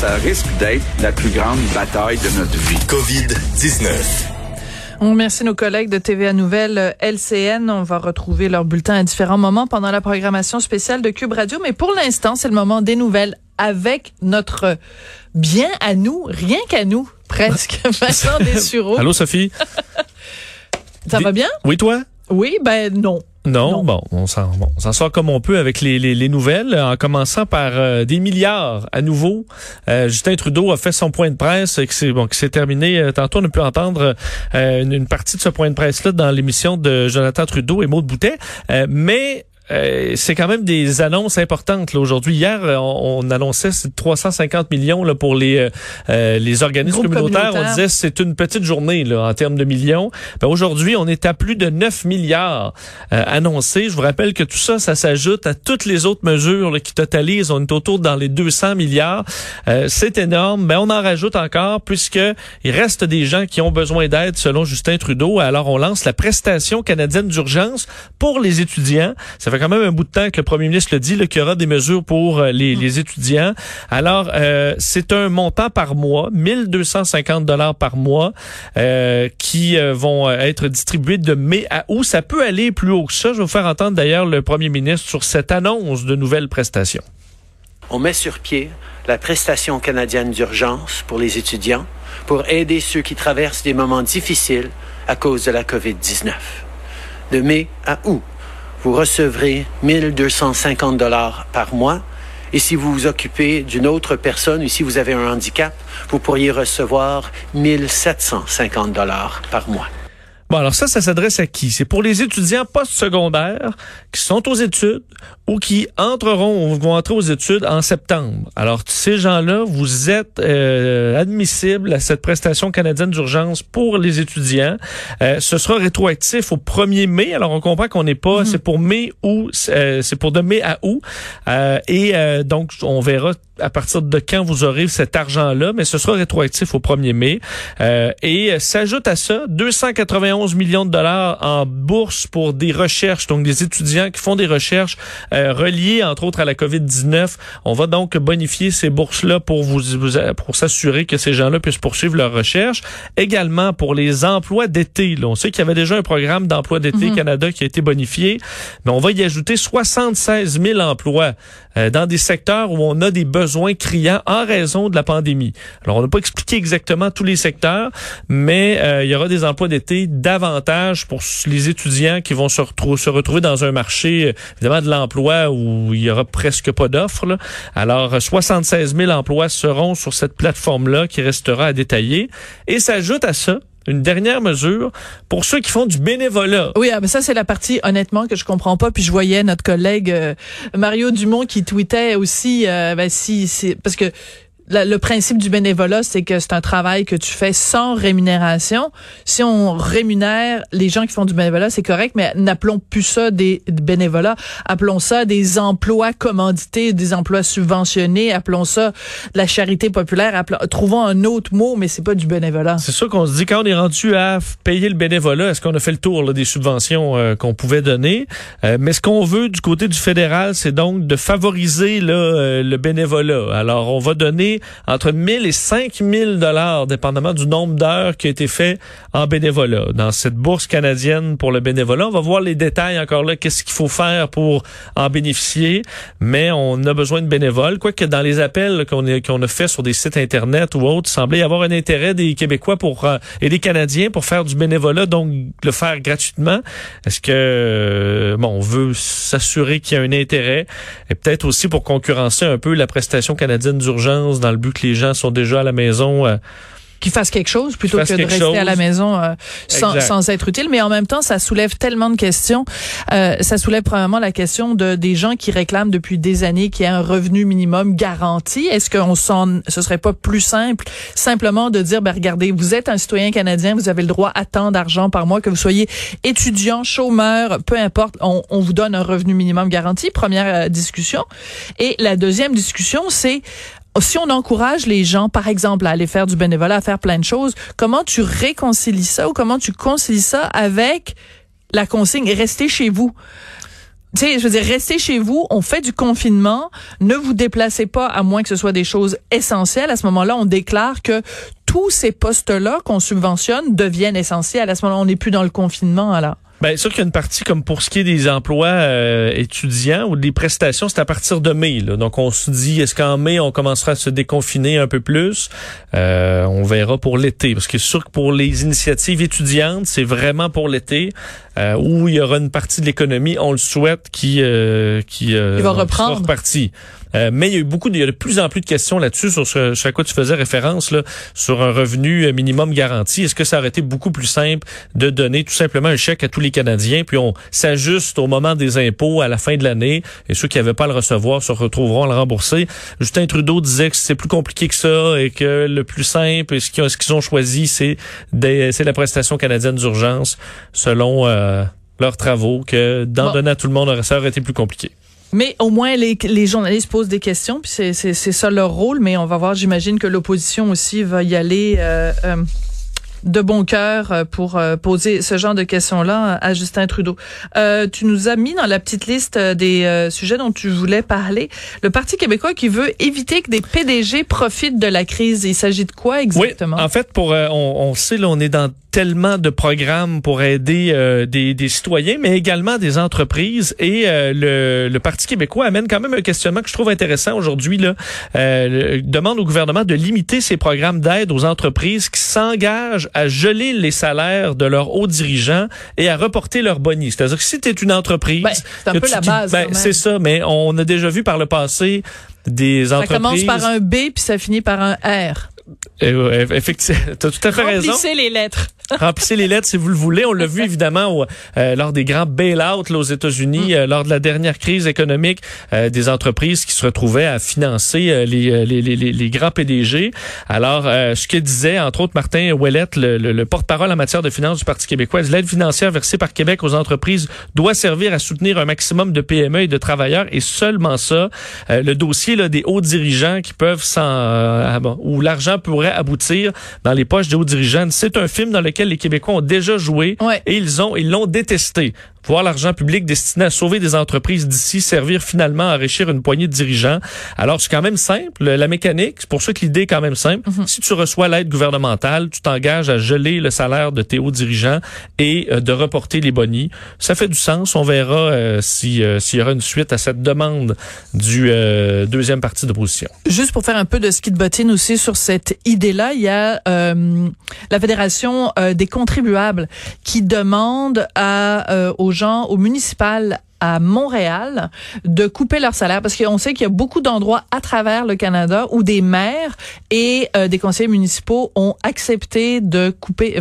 ça risque d'être la plus grande bataille de notre vie. COVID-19. On remercie nos collègues de TVA Nouvelle euh, LCN. On va retrouver leur bulletin à différents moments pendant la programmation spéciale de Cube Radio. Mais pour l'instant, c'est le moment des nouvelles avec notre bien à nous, rien qu'à nous, presque. Vincent Dessureau. Allô, Sophie? Ça va bien? Oui, toi? Oui, ben non. Non, bon, on s'en bon, on sort comme on peut avec les, les, les nouvelles, en commençant par euh, des milliards à nouveau. Euh, Justin Trudeau a fait son point de presse qui s'est bon, qui s'est terminé. Euh, tantôt, on a pu entendre une, une, partie de ce point de presse-là dans l'émission de Jonathan Trudeau et Maud Boutet. mais euh, c'est quand même des annonces importantes aujourd'hui. Hier, euh, on, on annonçait 350 millions là, pour les euh, les organismes communautaires. On disait c'est une petite journée là, en termes de millions. Ben, aujourd'hui, on est à plus de 9 milliards annoncés. Je vous rappelle que tout ça, ça s'ajoute à toutes les autres mesures là, qui totalisent. On est autour dans les 200 milliards. c'est énorme. Mais ben, on en rajoute encore puisque il reste des gens qui ont besoin d'aide selon Justin Trudeau. Alors on lance la prestation canadienne d'urgence pour les étudiants. Ça fait quand même un bout de temps que le premier ministre le dit, qu'il y aura des mesures pour euh, les, étudiants. Alors, euh, c'est un montant par mois, 1250 dollars par mois, euh, qui vont être distribués de mai à août. Ça peut aller plus haut que ça. Je vais vous faire entendre d'ailleurs le premier ministre sur cette annonce de nouvelles prestations. On met sur pied la prestation canadienne d'urgence pour les étudiants pour aider ceux qui traversent des moments difficiles à cause de la COVID-19. De mai à août, vous recevrez 1250 dollars par mois. Et si vous vous occupez d'une autre personne ou si vous avez un handicap, vous pourriez recevoir 1750 dollars par mois. Bon, alors ça, ça s'adresse à qui? C'est pour les étudiants postsecondaires qui sont aux études ou qui entreront ou vont entrer aux études en septembre. Alors, ces gens-là, vous êtes euh, admissibles à cette prestation canadienne d'urgence pour les étudiants. Euh, ce sera rétroactif au 1er mai. Alors, on comprend qu'on n'est pas, mm-hmm. c'est pour mai ou euh, c'est pour de mai à août. et donc, on verra à partir de quand vous aurez cet argent-là, mais ce sera rétroactif au 1er mai. Euh, et s'ajoute à ça 291 millions de dollars en bourse pour des recherches, donc des étudiants qui font des recherches euh, reliées entre autres à la COVID-19. On va donc bonifier ces bourses-là pour vous, pour s'assurer que ces gens-là puissent poursuivre leurs recherches. Également pour les emplois d'été. On sait qu'il y avait déjà un programme d'emploi d'été mhm. Canada qui a été bonifié, mais on va y ajouter 76 000 emplois euh, dans des secteurs où on a des besoins criants en raison de la pandémie. Alors, on n'a pas expliqué exactement tous les secteurs, mais euh, il y aura des emplois d'été davantage pour les étudiants qui vont se, se retrouver dans un marché, euh, évidemment, de l'emploi où il y aura presque pas d'offres. Alors, 76 000 emplois seront sur cette plateforme-là qui restera à détailler. Et s'ajoute à ça une dernière mesure pour ceux qui font du bénévolat. Oui, ah, mais ça c'est la partie honnêtement que je comprends pas. Puis je voyais notre collègue euh, Mario Dumont qui tweetait aussi, euh, ben, si c'est parce que le principe du bénévolat, c'est que c'est un travail que tu fais sans rémunération. Si on rémunère les gens qui font du bénévolat, c'est correct, mais n'appelons plus ça des bénévolats. Appelons ça des emplois commandités, des emplois subventionnés. Appelons ça la charité populaire. trouvons un autre mot, mais c'est pas du bénévolat. C'est sûr qu'on se dit quand on est rendu à payer le bénévolat, est-ce qu'on a fait le tour des subventions euh, qu'on pouvait donner? Euh, Mais ce qu'on veut du côté du fédéral, c'est donc de favoriser euh, le bénévolat. Alors, on va donner entre 1000 et 5000 dollars, dépendamment du nombre d'heures qui a été fait en bénévolat. Dans cette bourse canadienne pour le bénévolat, on va voir les détails encore là, qu'est-ce qu'il faut faire pour en bénéficier, mais on a besoin de bénévoles. Quoique dans les appels qu'on a, fait sur des sites Internet ou autres, il semblait y avoir un intérêt des Québécois pour euh, et des Canadiens pour faire du bénévolat, donc le faire gratuitement. Est-ce que, euh, bon, on veut s'assurer qu'il y a un intérêt et peut-être aussi pour concurrencer un peu la prestation canadienne d'urgence dans dans le but que les gens sont déjà à la maison. Euh, qui fassent quelque chose plutôt que de rester à la maison euh, sans, sans, être utile. Mais en même temps, ça soulève tellement de questions. Euh, ça soulève probablement la question de des gens qui réclament depuis des années qu'il y ait un revenu minimum garanti. Est-ce qu'on s'en, ce serait pas plus simple simplement de dire, ben regardez, vous êtes un citoyen canadien, vous avez le droit à tant d'argent par mois, que vous soyez étudiant, chômeur, peu importe, on, on vous donne un revenu minimum garanti. Première discussion. Et la deuxième discussion, c'est si on encourage les gens, par exemple, à aller faire du bénévolat, à faire plein de choses, comment tu réconcilies ça ou comment tu concilies ça avec la consigne restez chez vous? tu sais, je veux dire, restez chez vous, on fait du confinement, ne vous déplacez pas à moins que ce soit des choses essentielles. À ce moment-là, on déclare que tous ces postes-là qu'on subventionne deviennent essentiels. À ce moment-là, on n'est plus dans le confinement, alors. Bien, sûr qu'il y a une partie comme pour ce qui est des emplois euh, étudiants ou des prestations, c'est à partir de mai. Là. Donc, on se dit, est-ce qu'en mai, on commencera à se déconfiner un peu plus? Euh, on verra pour l'été. Parce que c'est sûr que pour les initiatives étudiantes, c'est vraiment pour l'été euh, où il y aura une partie de l'économie, on le souhaite, qui, qui, va reprendre. Sera euh, mais il y a eu beaucoup, il y a de plus en plus de questions là-dessus sur ce, ce à quoi tu faisais référence là, sur un revenu euh, minimum garanti. Est-ce que ça aurait été beaucoup plus simple de donner tout simplement un chèque à tous les Canadiens, puis on s'ajuste au moment des impôts à la fin de l'année, et ceux qui n'avaient pas à le recevoir se retrouveront à le rembourser? Justin Trudeau disait que c'est plus compliqué que ça et que le plus simple, ce qu'ils ont, choisi, c'est c'est la prestation canadienne d'urgence, selon euh, leurs travaux, que d'en donner à tout le monde, ça aurait été plus compliqué. Mais au moins, les, les journalistes posent des questions, puis c'est ça leur rôle. Mais on va voir, j'imagine que l'opposition aussi va y aller. Euh, euh, de bon cœur euh, pour poser ce genre de questions-là à Justin Trudeau. Euh, tu nous as mis dans la petite liste des sujets dont tu voulais parler. Le Parti québécois qui veut éviter que des PDG profitent de la crise. Il s'agit de quoi exactement? Oui, en fait, pour on, on sait, là, on est dans tellement de programmes pour aider euh, des, des, citoyens, mais également des entreprises. Et euh, le, le, Parti québécois amène quand même un questionnement que je trouve intéressant aujourd'hui. Là, euh, demande au gouvernement de limiter ses programmes d'aide aux entreprises qui s'engagent à geler les salaires de leurs hauts dirigeants et à reporter leurs bonus. C'est-à-dire que si tu es une entreprise... Ben, c'est un peu la base. Ben, c'est ça, mais on a déjà vu par le passé des entreprises... Ça commence par un B puis ça finit par un R. Euh, effectivement, tu as tout à fait raison. Remplissez les lettres. Remplissez les lettres si vous le voulez. On l'a vu évidemment euh, lors des grands bail-out aux États-Unis, mm. euh, lors de la dernière crise économique, des entreprises qui se retrouvaient à financer les, les, les, les, grands PDG. Alors, ce que disait entre autres Martin Ouellette, le, le, porte-parole en matière de finances du Parti québécois, l'aide financière versée par Québec aux entreprises doit servir à soutenir un maximum de PME et de travailleurs et seulement ça. le dossier là, des hauts dirigeants qui peuvent s'en... Ah où l'argent pourrait aboutir dans les poches des hauts dirigeants. C'est un film dans lequel les Québécois ont déjà joué et ils ont ils l'ont détesté voir l'argent public destiné à sauver des entreprises d'ici servir finalement à enrichir une poignée de dirigeants. Alors, c'est quand même simple, la mécanique. C'est pour ça que l'idée est quand même simple. Mhm. Si tu reçois l'aide gouvernementale, tu t'engages à geler le salaire de tes hauts dirigeants et euh, de reporter les bonnies. Ça fait du sens. On verra euh, si euh, s'il y aura une suite à cette demande du deuxième parti d'opposition. Juste pour faire un peu de ski de bottine aussi sur cette idée-là, il y a la Fédération des contribuables qui demande à aux gens, au municipal à Montréal de couper leur salaire. Parce qu'on sait qu'il y a beaucoup d'endroits à travers le Canada où des maires et euh, des conseillers municipaux ont accepté de couper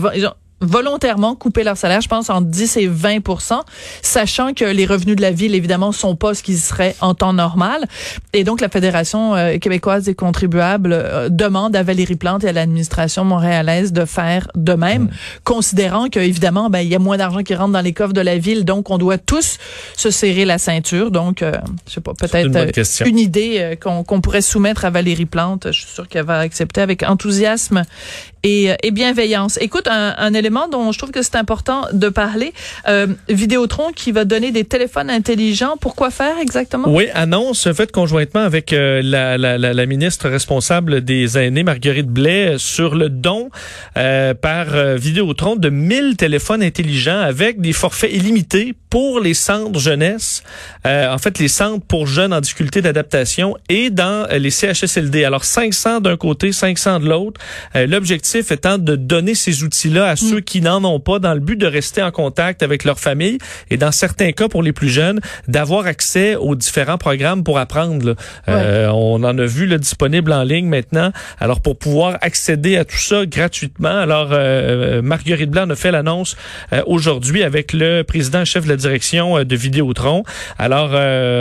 volontairement couper leur salaire, je pense, en 10 et 20 sachant que les revenus de la ville, évidemment, sont pas ce qu'ils seraient en temps normal. Et donc, la Fédération euh, québécoise des contribuables euh, demande à Valérie Plante et à l'administration montréalaise de faire de même, considérant qu'évidemment, ben, il y a moins d'argent qui rentre dans les coffres de la ville, donc on doit tous se serrer la ceinture. Donc, euh, je sais pas, peut-être une, idée qu'on pourrait soumettre à Valérie Plante. Je suis sûre qu'elle va accepter avec enthousiasme et, et bienveillance. Écoute, un, un élément dont je trouve que c'est important de parler. Euh, Vidéotron qui va donner des téléphones intelligents. Pourquoi faire exactement? Oui, annonce faite conjointement avec euh, la, la, la, ministre responsable des aînés, Marguerite Blais, sur le don euh, par euh, Vidéotron de 1000 téléphones intelligents avec des forfaits illimités pour les centres jeunesse, en fait les centres pour jeunes en difficulté d'adaptation et dans les CHSLD. Alors 500 d'un côté, 500 de l'autre. L'objectif étant de donner ces outils-là à ceux qui n'en ont pas dans le but de rester en contact avec leur famille et dans certains cas pour les plus jeunes d'avoir accès aux différents programmes pour apprendre. Euh, on en a vu le disponible en ligne maintenant. Alors pour pouvoir accéder à tout ça gratuitement. Alors euh, Marguerite Blanc a fait l'annonce euh, aujourd'hui avec le président chef de la direction de Vidéotron. Alors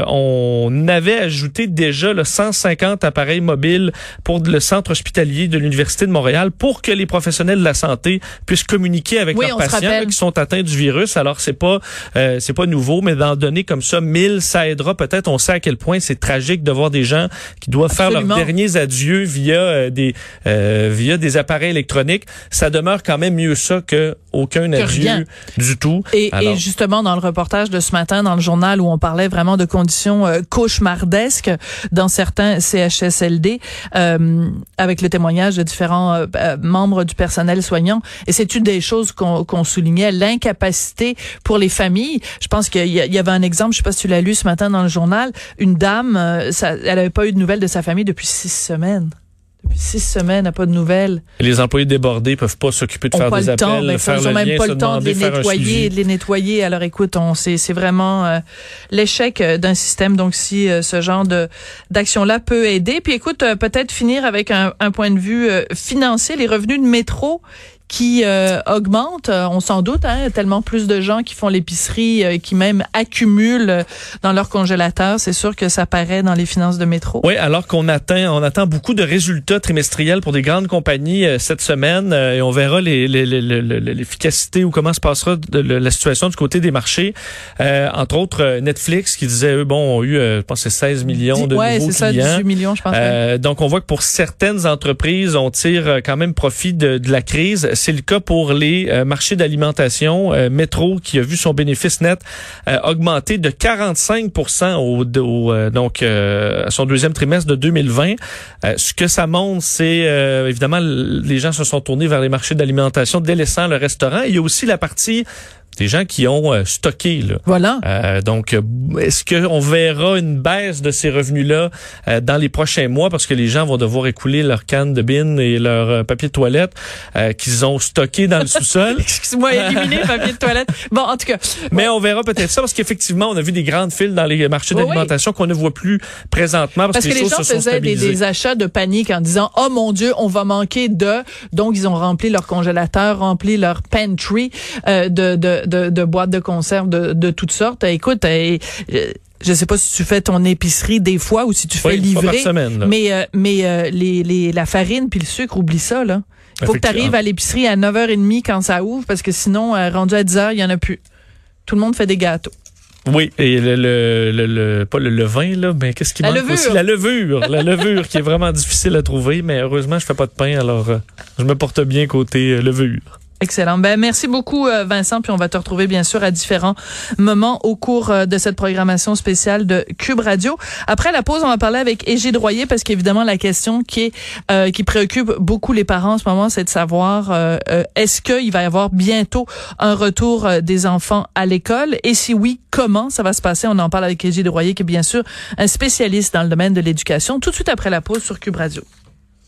on avait ajouté déjà le 150 appareils mobiles pour le centre hospitalier de l'université de Montréal pour pour que les professionnels de la santé puissent communiquer avec leurs patients qui sont atteints du virus. Alors c'est pas euh, c'est pas nouveau, mais d'en donner comme ça 1000, ça aidera peut-être. On sait à quel point c'est tragique de voir des gens qui doivent faire leurs derniers adieux via euh, des euh, via des appareils électroniques. Ça demeure quand même mieux ça que aucun adieu du tout. Et, et, justement dans le reportage de ce matin dans le journal où on parlait vraiment de conditions cauchemardesques dans certains CHSLD, avec le témoignage de différents membres du personnel soignant. Et c'est une des choses qu'on soulignait, l'incapacité pour les familles. Je pense qu'il y, avait un exemple, je sais pas si tu l'as lu ce matin dans le journal, une dame, euh, elle n'avait pas eu de nouvelles de sa famille depuis six semaines. Depuis six semaines, n'a pas de nouvelles. les employés débordés peuvent pas s'occuper de faire des appels, temps, ben, faire ils n'ont même pas le temps de les nettoyer, de les nettoyer. Alors écoute, on c'est c'est vraiment euh, l'échec euh, d'un système. Donc si ce genre de d'action là peut aider, puis écoute, peut-être finir avec un, un point de vue financier, les revenus de métro qui euh, augmente, euh, on s'en doute, hein, tellement plus de gens qui font l'épicerie, euh, qui même accumulent dans leur congélateur, c'est sûr que ça paraît dans les finances de métro. Oui, alors qu'on atteint, on attend beaucoup de résultats trimestriels pour des grandes compagnies cette semaine, et on verra l'efficacité ou comment se passera de, la situation du côté des marchés. entre autres, Netflix qui disait, eux, bon, ont eu, je pense, c'est 16 millions de ouais, nouveaux clients. Ça, 18 millions, je pense. donc, on voit que pour certaines entreprises, on tire quand même profit de, de la crise c'est le cas pour les euh, marchés d'alimentation. Euh, Métro qui a vu son bénéfice net euh, augmenter de 45% au, donc à son deuxième trimestre de 2020. ce que ça montre, c'est évidemment les gens se sont tournés vers les marchés d'alimentation délaissant le restaurant. Il y a aussi la partie des gens qui ont euh, stocké. Là. Voilà. Euh, donc, euh, est-ce qu'on verra une baisse de ces revenus-là dans les prochains mois? Parce que les gens vont devoir écouler leurs cannes de bin et leur papier de toilette qu'ils ont stocké dans le sous-sol? Excuse-moi, éliminer le papier de toilette. Bon, en tout cas. Mais on verra peut-être ça parce qu'effectivement, on a vu des grandes files dans les marchés d'alimentation qu'on ne voit plus présentement parce, que, les, gens faisaient des, des, achats de panique en disant, oh mon Dieu, on va manquer de... Donc, ils ont rempli leur congélateur, rempli leur pantry de, de de, boîtes de conserve de, de toutes sortes. Écoute, euh, je sais pas si tu fais ton épicerie des fois ou si tu fais livrer. Mais euh, mais euh, les, les la farine puis le sucre, oublie ça là. Il faut que tu arrives à l'épicerie à 9h30 quand ça ouvre parce que sinon rendu à 10h, il y en a plus. Tout le monde fait des gâteaux. Oui, et le, le, le, pas le levain là, mais qu'est-ce qui la manque levure. aussi la levure, la levure qui est vraiment difficile à trouver, mais heureusement je fais pas de pain alors je me porte bien côté levure. Excellent. Ben merci beaucoup euh, Vincent, puis on va te retrouver bien sûr à différents moments au cours euh, de cette programmation spéciale de Cube Radio. Après la pause, on va parler avec Égide Royer parce qu'évidemment la question qui euh, préoccupe beaucoup les parents en ce moment, c'est de savoir est-ce qu'il va y avoir bientôt un retour des enfants à l'école? Et si oui, comment ça va se passer? On en parle avec Égide Royer qui est bien sûr un spécialiste dans le domaine de l'éducation tout de suite après la pause sur Cube Radio.